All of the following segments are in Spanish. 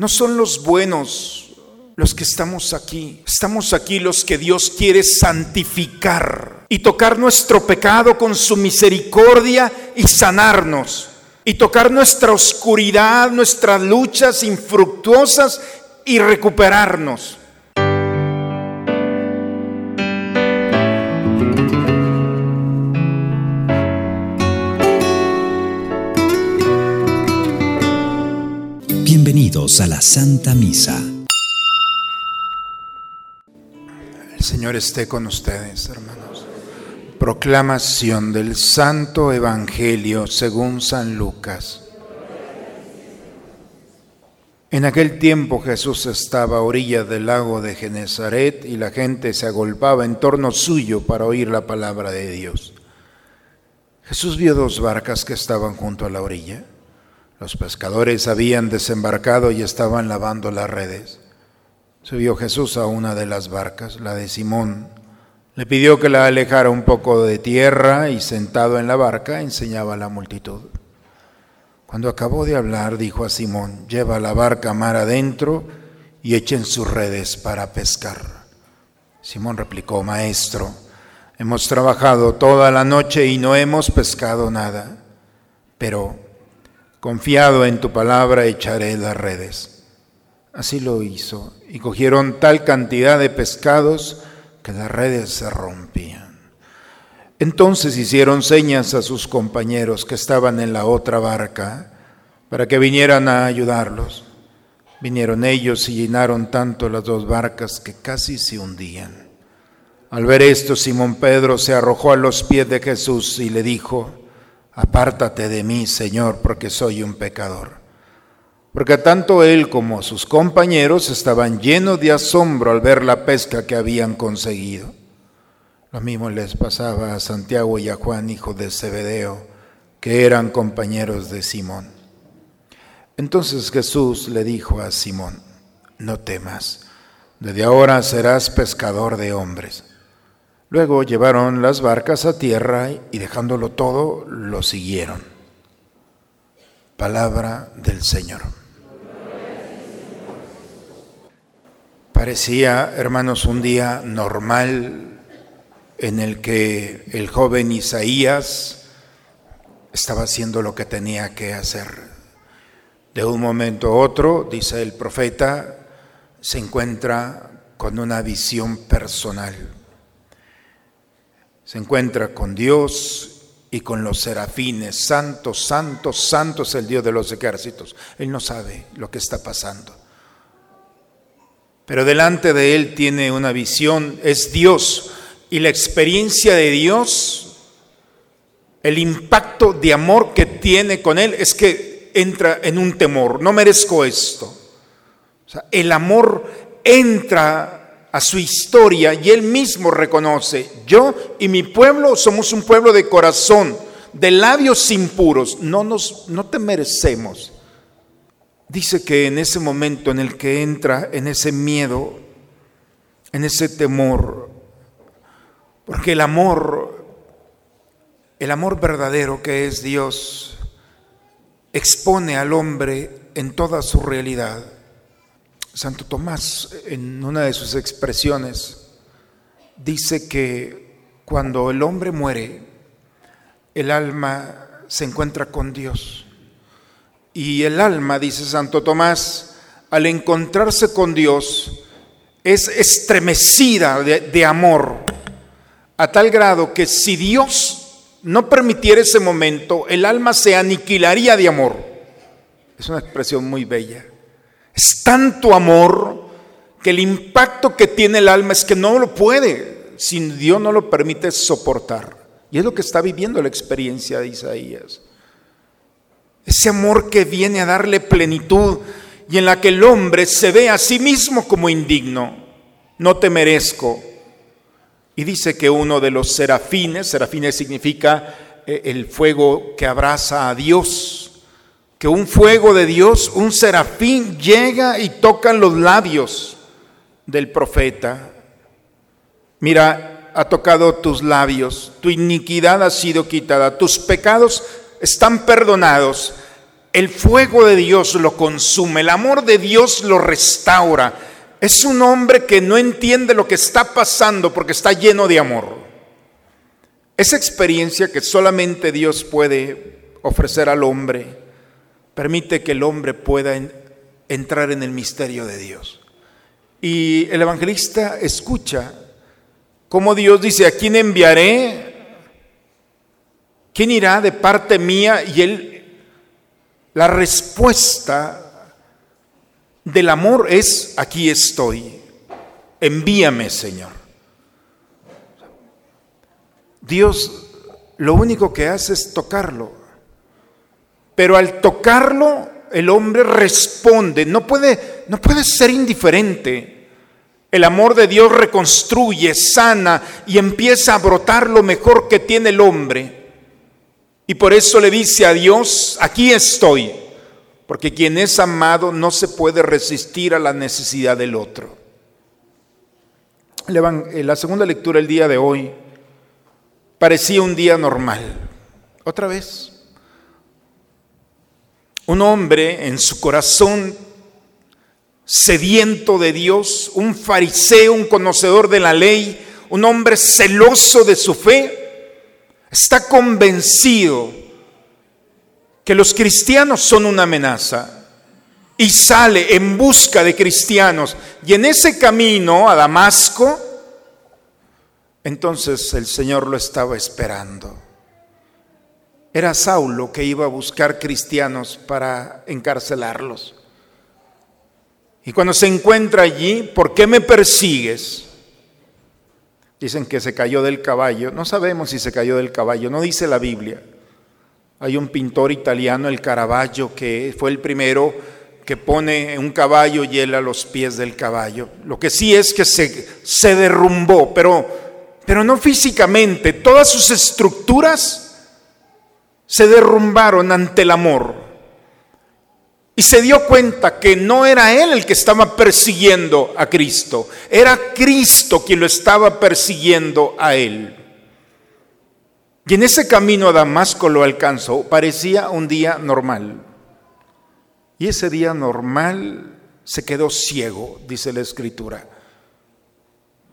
No son los buenos los que estamos aquí. Estamos aquí los que Dios quiere santificar y tocar nuestro pecado con su misericordia y sanarnos. Y tocar nuestra oscuridad, nuestras luchas infructuosas y recuperarnos. A la Santa Misa. El Señor esté con ustedes, hermanos. Proclamación del Santo Evangelio según San Lucas. En aquel tiempo Jesús estaba a orilla del lago de Genezaret y la gente se agolpaba en torno suyo para oír la palabra de Dios. Jesús vio dos barcas que estaban junto a la orilla. Los pescadores habían desembarcado y estaban lavando las redes. Subió Jesús a una de las barcas, la de Simón. Le pidió que la alejara un poco de tierra y sentado en la barca enseñaba a la multitud. Cuando acabó de hablar, dijo a Simón, lleva la barca mar adentro y echen sus redes para pescar. Simón replicó, Maestro, hemos trabajado toda la noche y no hemos pescado nada, pero confiado en tu palabra echaré las redes. Así lo hizo, y cogieron tal cantidad de pescados que las redes se rompían. Entonces hicieron señas a sus compañeros que estaban en la otra barca para que vinieran a ayudarlos. Vinieron ellos y llenaron tanto las dos barcas que casi se hundían. Al ver esto, Simón Pedro se arrojó a los pies de Jesús y le dijo, Apártate de mí, Señor, porque soy un pecador. Porque tanto él como sus compañeros estaban llenos de asombro al ver la pesca que habían conseguido. Lo mismo les pasaba a Santiago y a Juan, hijo de Zebedeo, que eran compañeros de Simón. Entonces Jesús le dijo a Simón, no temas, desde ahora serás pescador de hombres. Luego llevaron las barcas a tierra y dejándolo todo, lo siguieron. Palabra del Señor. Parecía, hermanos, un día normal en el que el joven Isaías estaba haciendo lo que tenía que hacer. De un momento a otro, dice el profeta, se encuentra con una visión personal. Se encuentra con Dios y con los serafines. Santo, santo, santo es el Dios de los ejércitos. Él no sabe lo que está pasando. Pero delante de él tiene una visión, es Dios y la experiencia de Dios, el impacto de amor que tiene con Él es que entra en un temor, no merezco esto. O sea, el amor entra a su historia y Él mismo reconoce, yo y mi pueblo somos un pueblo de corazón, de labios impuros, no, nos, no te merecemos. Dice que en ese momento en el que entra en ese miedo, en ese temor, porque el amor, el amor verdadero que es Dios, expone al hombre en toda su realidad. Santo Tomás, en una de sus expresiones, dice que cuando el hombre muere, el alma se encuentra con Dios. Y el alma, dice Santo Tomás, al encontrarse con Dios, es estremecida de, amor a tal grado que si Dios no permitiera ese momento, el alma se aniquilaría de amor. Es una expresión muy bella. Es tanto amor que el impacto que tiene el alma es que no lo puede, si Dios no lo permite soportar. Y es lo que está viviendo la experiencia de Isaías. Ese amor que viene a darle plenitud y en la que el hombre se ve a sí mismo como indigno. No te merezco, y dice que uno de los serafines, serafines significa eh, el fuego que abraza a Dios, que un fuego de Dios, un serafín llega y toca los labios del profeta. Mira, ha tocado tus labios, tu iniquidad ha sido quitada, tus pecados están perdonados. El fuego de Dios lo consume, el amor de Dios lo restaura. Es un hombre que no entiende lo que está pasando porque está lleno de amor. Esa experiencia que solamente Dios puede ofrecer al hombre permite que el hombre pueda entrar en el misterio de Dios. Y el evangelista escucha cómo Dios dice, ¿a quién enviaré? ¿Quién irá de parte mía? Y él, la respuesta del amor es, aquí estoy, envíame Señor. Dios lo único que hace es tocarlo, pero al tocarlo el hombre responde, no puede, no puede ser indiferente. El amor de Dios reconstruye, sana y empieza a brotar lo mejor que tiene el hombre. Y por eso le dice a Dios, aquí estoy, porque quien es amado no se puede resistir a la necesidad del otro. Eh, la segunda lectura el día de hoy parecía un día normal. Otra vez, un hombre en su corazón sediento de Dios, un fariseo, un conocedor de la ley, un hombre celoso de su fe, está convencido que los cristianos son una amenaza y sale en busca de cristianos. Y en ese camino a Damasco, entonces el Señor lo estaba esperando. Era Saulo que iba a buscar cristianos para encarcelarlos. Y cuando se encuentra allí, ¿por qué me persigues? Dicen que se cayó del caballo. No sabemos si se cayó del caballo, no dice la Biblia. Hay un pintor italiano, el Caravaggio, que fue el primero que pone un caballo y él a los pies del caballo. Lo que sí es que se, derrumbó, pero, pero no físicamente. Todas sus estructuras se derrumbaron ante el amor. Y se dio cuenta que no era él el que estaba persiguiendo a Cristo, era Cristo quien lo estaba persiguiendo a él. Y en ese camino a Damasco lo alcanzó, parecía un día normal. Y ese día normal se quedó ciego, dice la escritura.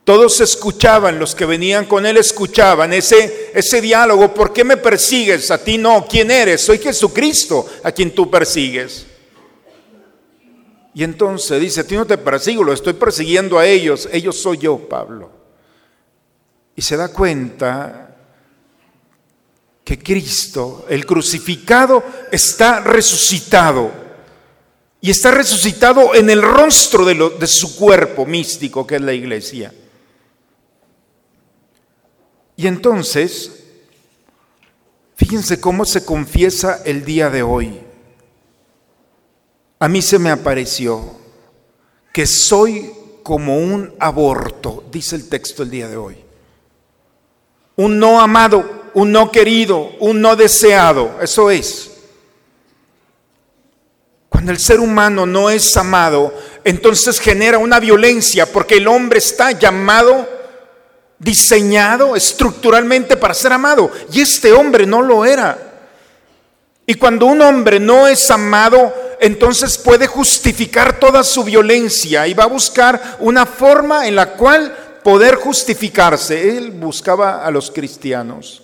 Todos escuchaban, los que venían con él escuchaban ese, ese diálogo. ¿Por qué me persigues? A ti no. ¿Quién eres? Soy Jesucristo a quien tú persigues. Y entonces dice, a ti no te persigo, lo estoy persiguiendo a ellos. Ellos soy yo, Pablo. Y se da cuenta que Cristo, el crucificado, está resucitado. Y está resucitado en el rostro de, de su cuerpo místico, que es la iglesia. Y entonces, fíjense cómo se confiesa el día de hoy. A mí se me apareció que soy como un aborto, dice el texto el día de hoy. Un no amado, un no querido, un no deseado, eso es. Cuando el ser humano no es amado, entonces genera una violencia porque el hombre está llamado diseñado estructuralmente para ser amado. Y este hombre no lo era. Y cuando un hombre no es amado, entonces puede justificar toda su violencia y va a buscar una forma en la cual poder justificarse. Él buscaba a los cristianos.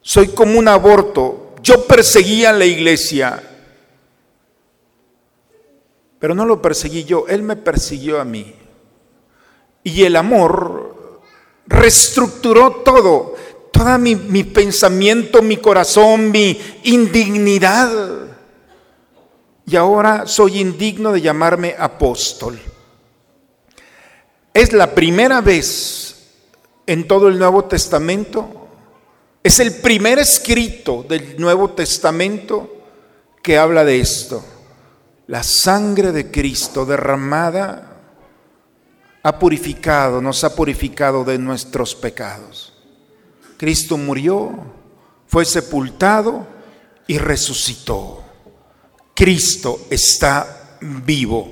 Soy como un aborto. Yo perseguía a la iglesia. Pero no lo perseguí yo, Él me persiguió a mí. Y el amor reestructuró todo, todo mi, mi pensamiento, mi corazón, mi indignidad. Y ahora soy indigno de llamarme apóstol. Es la primera vez en todo el Nuevo Testamento, es el primer escrito del Nuevo Testamento que habla de esto. La sangre de Cristo derramada ha purificado, nos ha purificado de nuestros pecados. Cristo murió, fue sepultado y resucitó. Cristo está vivo.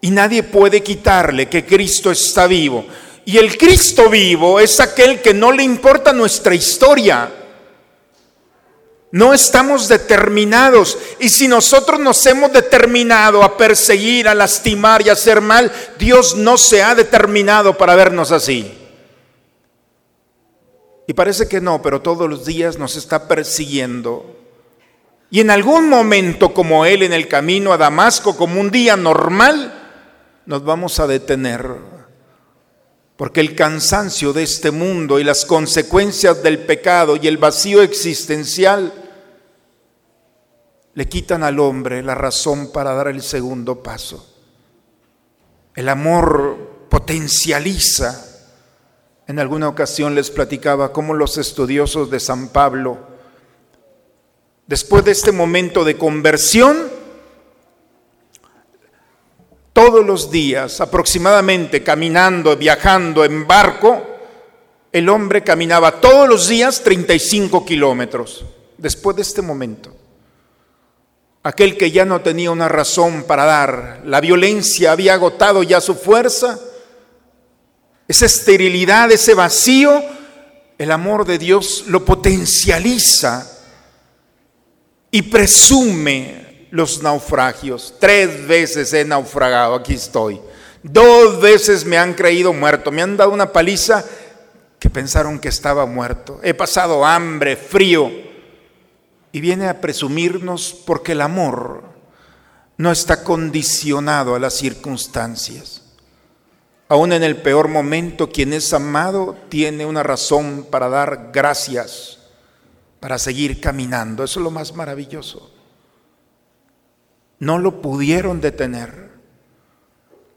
Y nadie puede quitarle que Cristo está vivo. Y el Cristo vivo es aquel que no le importa nuestra historia. No estamos determinados. Y si nosotros nos hemos determinado a perseguir, a lastimar y a hacer mal, Dios no se ha determinado para vernos así. Y parece que no, pero todos los días nos está persiguiendo. Y en algún momento, como Él en el camino a Damasco, como un día normal, nos vamos a detener. Porque el cansancio de este mundo y las consecuencias del pecado y el vacío existencial le quitan al hombre la razón para dar el segundo paso. El amor potencializa. En alguna ocasión les platicaba cómo los estudiosos de San Pablo, después de este momento de conversión, todos los días, aproximadamente caminando, viajando en barco, el hombre caminaba todos los días 35 kilómetros, después de este momento aquel que ya no tenía una razón para dar, la violencia había agotado ya su fuerza, esa esterilidad, ese vacío, el amor de Dios lo potencializa y presume los naufragios. Tres veces he naufragado, aquí estoy. Dos veces me han creído muerto, me han dado una paliza que pensaron que estaba muerto. He pasado hambre, frío, y viene a presumirnos porque el amor no está condicionado a las circunstancias. Aún en el peor momento, quien es amado tiene una razón para dar gracias, para seguir caminando. Eso es lo más maravilloso. No lo pudieron detener.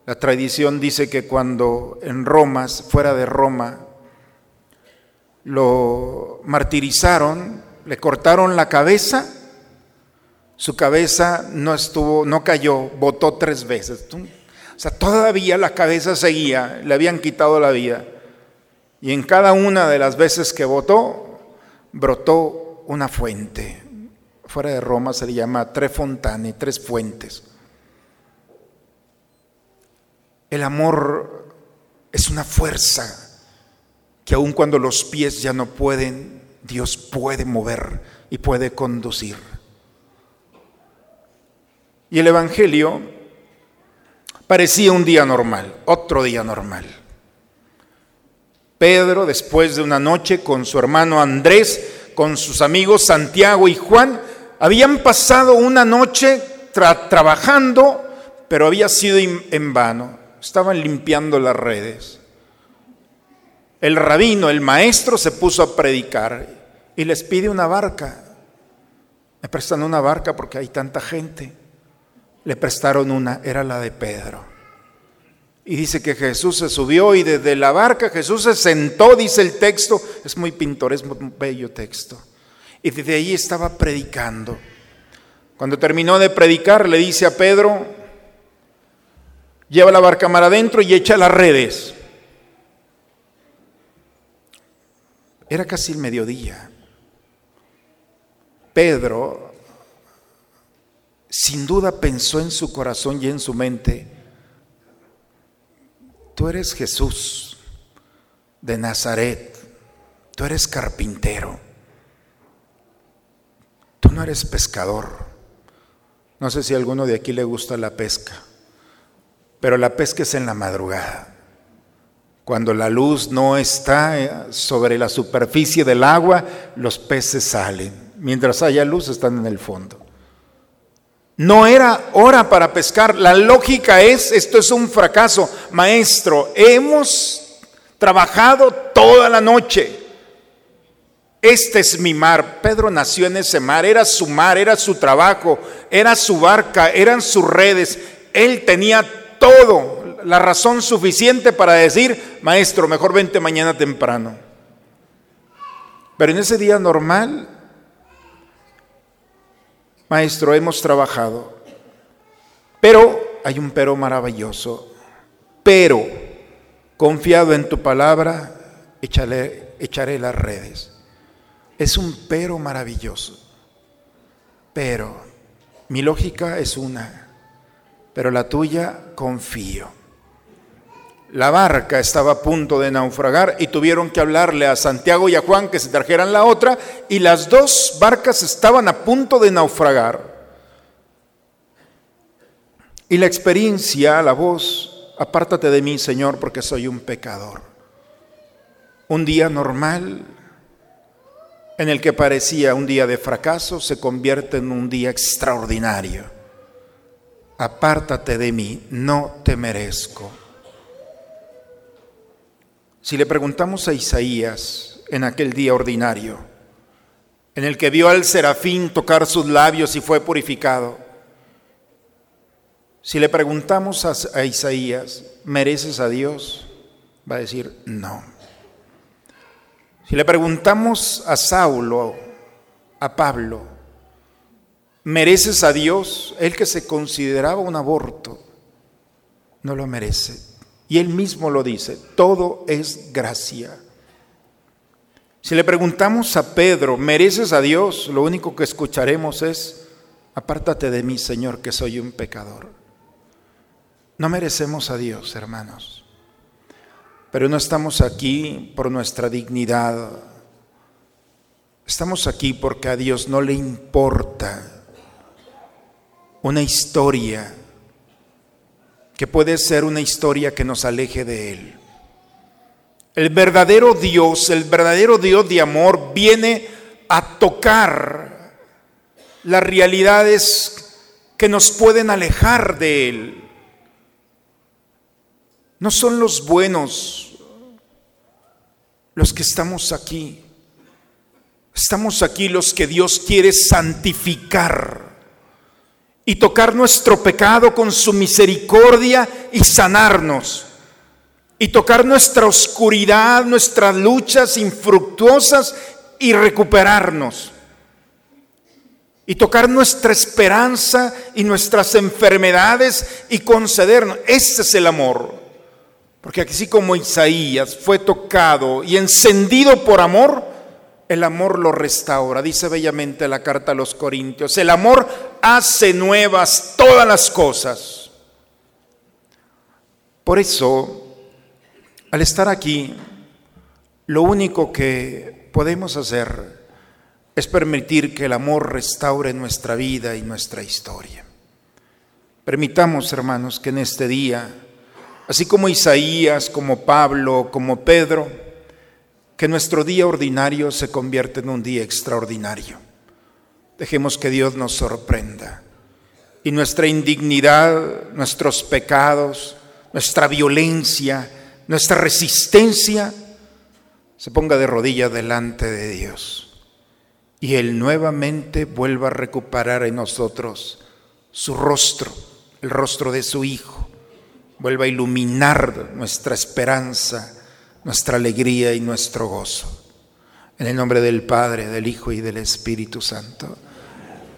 La tradición dice que cuando en Roma, fuera de Roma, lo martirizaron, le cortaron la cabeza, su cabeza no estuvo, no cayó, botó tres veces. O sea, todavía la cabeza seguía, le habían quitado la vida. Y en cada una de las veces que botó, brotó una fuente. Fuera de Roma se le llama tres fontane, tres fuentes. El amor es una fuerza que aun cuando los pies ya no pueden, Dios puede mover y puede conducir. Y el Evangelio parecía un día normal, otro día normal. Pedro, después de una noche con su hermano Andrés, con sus amigos Santiago y Juan, habían pasado una noche trabajando, pero había sido en vano. Estaban limpiando las redes. El rabino, el maestro, se puso a predicar y les pide una barca. Me prestan una barca porque hay tanta gente. Le prestaron una, era la de Pedro. Y dice que Jesús se subió y desde la barca Jesús se sentó, dice el texto. Es muy pintor, es un bello texto. Y desde allí estaba predicando. Cuando terminó de predicar, le dice a Pedro, lleva la barca mar adentro y echa las redes. Era casi el mediodía. Pedro sin duda pensó en su corazón y en su mente, tú eres Jesús de Nazaret, tú eres carpintero, tú no eres pescador. No sé si a alguno de aquí le gusta la pesca, pero la pesca es en la madrugada. Cuando la luz no está eh, sobre la superficie del agua, los peces salen. Mientras haya luz están en el fondo. No era hora para pescar. La lógica es, esto es un fracaso. Maestro, hemos trabajado toda la noche. Este es mi mar. Pedro nació en ese mar. Era su mar, era su trabajo, era su barca, eran sus redes. Él tenía todo, la razón suficiente para decir, maestro, mejor vente mañana temprano. Pero en ese día normal, Maestro, hemos trabajado, pero hay un pero maravilloso, pero confiado en tu palabra, echaré, echaré las redes. Es un pero maravilloso, pero mi lógica es una, pero la tuya confío. La barca estaba a punto de naufragar y tuvieron que hablarle a Santiago y a Juan que se trajeran la otra y las dos barcas estaban a punto de naufragar. Y la experiencia, la voz, apártate de mí, Señor, porque soy un pecador. Un día normal, en el que parecía un día de fracaso, se convierte en un día extraordinario. Apártate de mí, no te merezco. Si le preguntamos a Isaías en aquel día ordinario, en el que vio al serafín tocar sus labios y fue purificado, si le preguntamos a, Isaías, ¿mereces a Dios? Va a decir, no. Si le preguntamos a Saulo, a Pablo, ¿mereces a Dios? Él que se consideraba un aborto, no lo merece. Y él mismo lo dice, todo es gracia. Si le preguntamos a Pedro, ¿mereces a Dios? Lo único que escucharemos es, apártate de mí, Señor, que soy un pecador. No merecemos a Dios, hermanos, pero no estamos aquí por nuestra dignidad. Estamos aquí porque a Dios no le importa una historia que puede ser una historia que nos aleje de Él. El verdadero Dios, el verdadero Dios de amor viene a tocar las realidades que nos pueden alejar de Él. No son los buenos los que estamos aquí. Estamos aquí los que Dios quiere santificar y tocar nuestro pecado con su misericordia y sanarnos. Y tocar nuestra oscuridad, nuestras luchas infructuosas y recuperarnos. Y tocar nuestra esperanza y nuestras enfermedades y concedernos. Ese es el amor. Porque así como Isaías fue tocado y encendido por amor, el amor lo restaura. Dice bellamente la carta a los Corintios, el amor hace nuevas todas las cosas. Por eso, al estar aquí, lo único que podemos hacer es permitir que el amor restaure nuestra vida y nuestra historia. Permitamos, hermanos, que en este día así como Isaías, como Pablo, como Pedro, que nuestro día ordinario se convierta en un día extraordinario. Dejemos que Dios nos sorprenda y nuestra indignidad, nuestros pecados, nuestra violencia, nuestra resistencia se ponga de rodillas delante de Dios y Él nuevamente vuelva a recuperar en nosotros su rostro, el rostro de su Hijo vuelva a iluminar nuestra esperanza, nuestra alegría y nuestro gozo. En el nombre del Padre, del Hijo y del Espíritu Santo.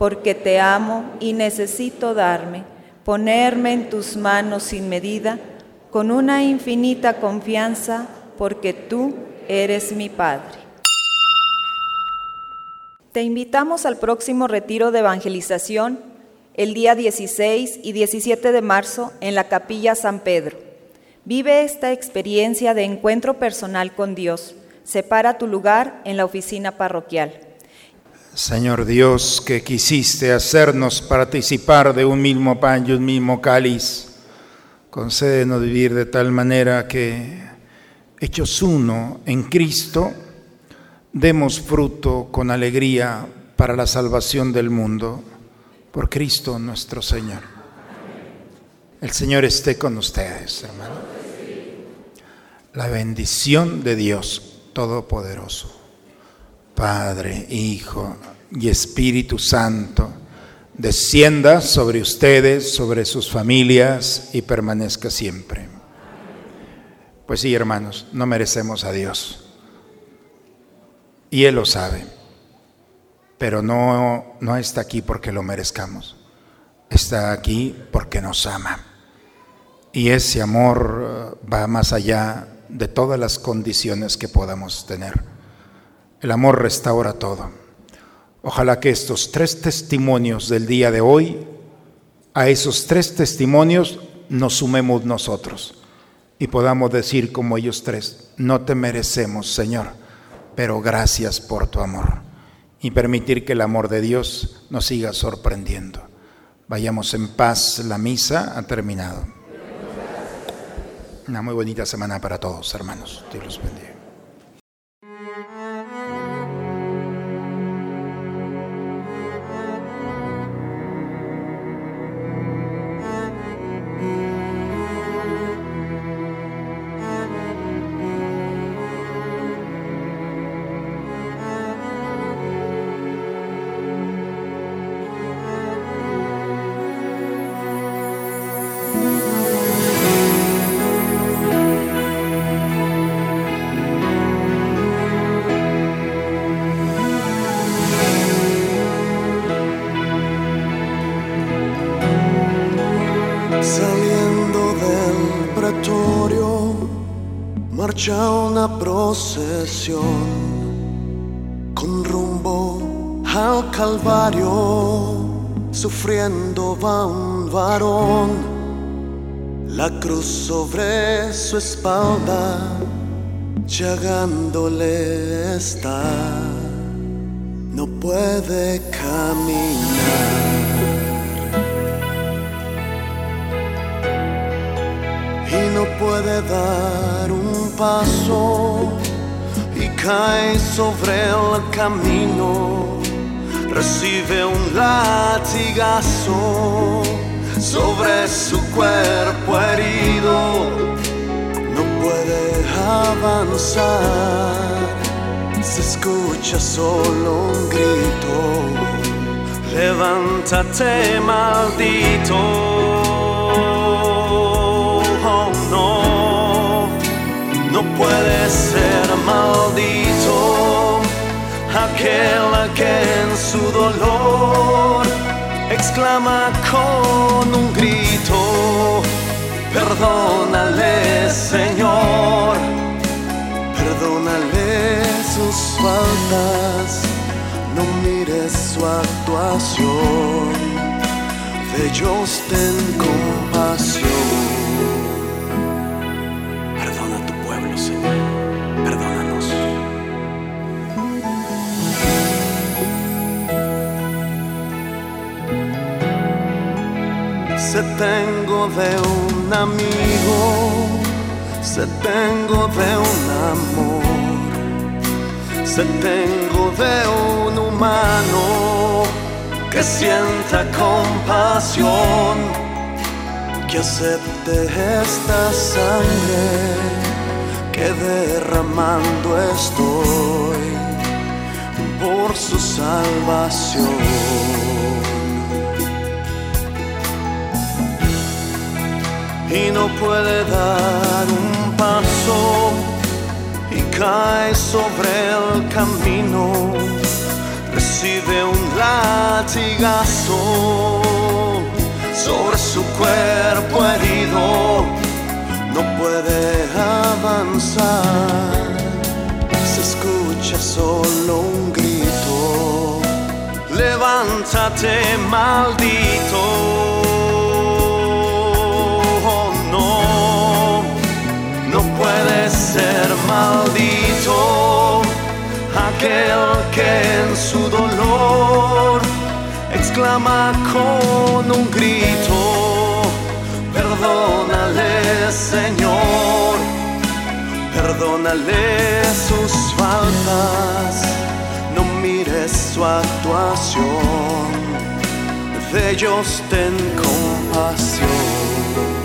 porque te amo y necesito darme, ponerme en tus manos sin medida, con una infinita confianza, porque tú eres mi Padre. Te invitamos al próximo retiro de evangelización el día 16 y 17 de marzo en la capilla San Pedro. Vive esta experiencia de encuentro personal con Dios. Separa tu lugar en la oficina parroquial. Señor Dios, que quisiste hacernos participar de un mismo pan y un mismo cáliz, concédenos vivir de tal manera que, hechos uno en Cristo, demos fruto con alegría para la salvación del mundo. Por Cristo nuestro Señor. El Señor esté con ustedes, hermano. La bendición de Dios Todopoderoso, Padre, Hijo y Espíritu Santo, descienda sobre ustedes, sobre sus familias y permanezca siempre. Pues sí, hermanos, no merecemos a Dios. Y Él lo sabe. Pero no, no está aquí porque lo merezcamos. Está aquí porque nos ama. Y ese amor uh, va más allá de todas las condiciones que podamos tener. El amor restaura todo. Ojalá que estos tres testimonios del día de hoy, a esos tres testimonios nos sumemos nosotros y podamos decir como ellos tres, no te merecemos, Señor, pero gracias por tu amor. Y permitir que el amor de Dios nos siga sorprendiendo. Vayamos en paz, la misa ha terminado. Una muy bonita semana para todos, hermanos. Dios los bendiga. Con rumbo al Calvario, sufriendo va un varón, la cruz sobre su espalda, llagándole está, no puede caminar. Puede dar un paso y cae sobre el camino, recibe un latigazo sobre su cuerpo herido, no puede avanzar, se escucha solo un grito, levántate maldito. Puede ser maldito aquel que en su dolor exclama con un grito, perdónale Señor, perdónale sus faltas, no mires su actuación, de ellos ten compasión. Tengo de un amigo, se tengo de un amor, se tengo de un humano que sienta compasión, que acepte esta sangre que derramando estoy por su salvación. Y no puede dar un paso y cae sobre el camino, recibe un latigazo sobre su cuerpo herido, no puede avanzar, se escucha solo un grito, levántate maldito. Ser maldito aquel que en su dolor exclama con un grito, perdónale Señor, perdónale sus faltas, no mires su actuación, de ellos ten compasión.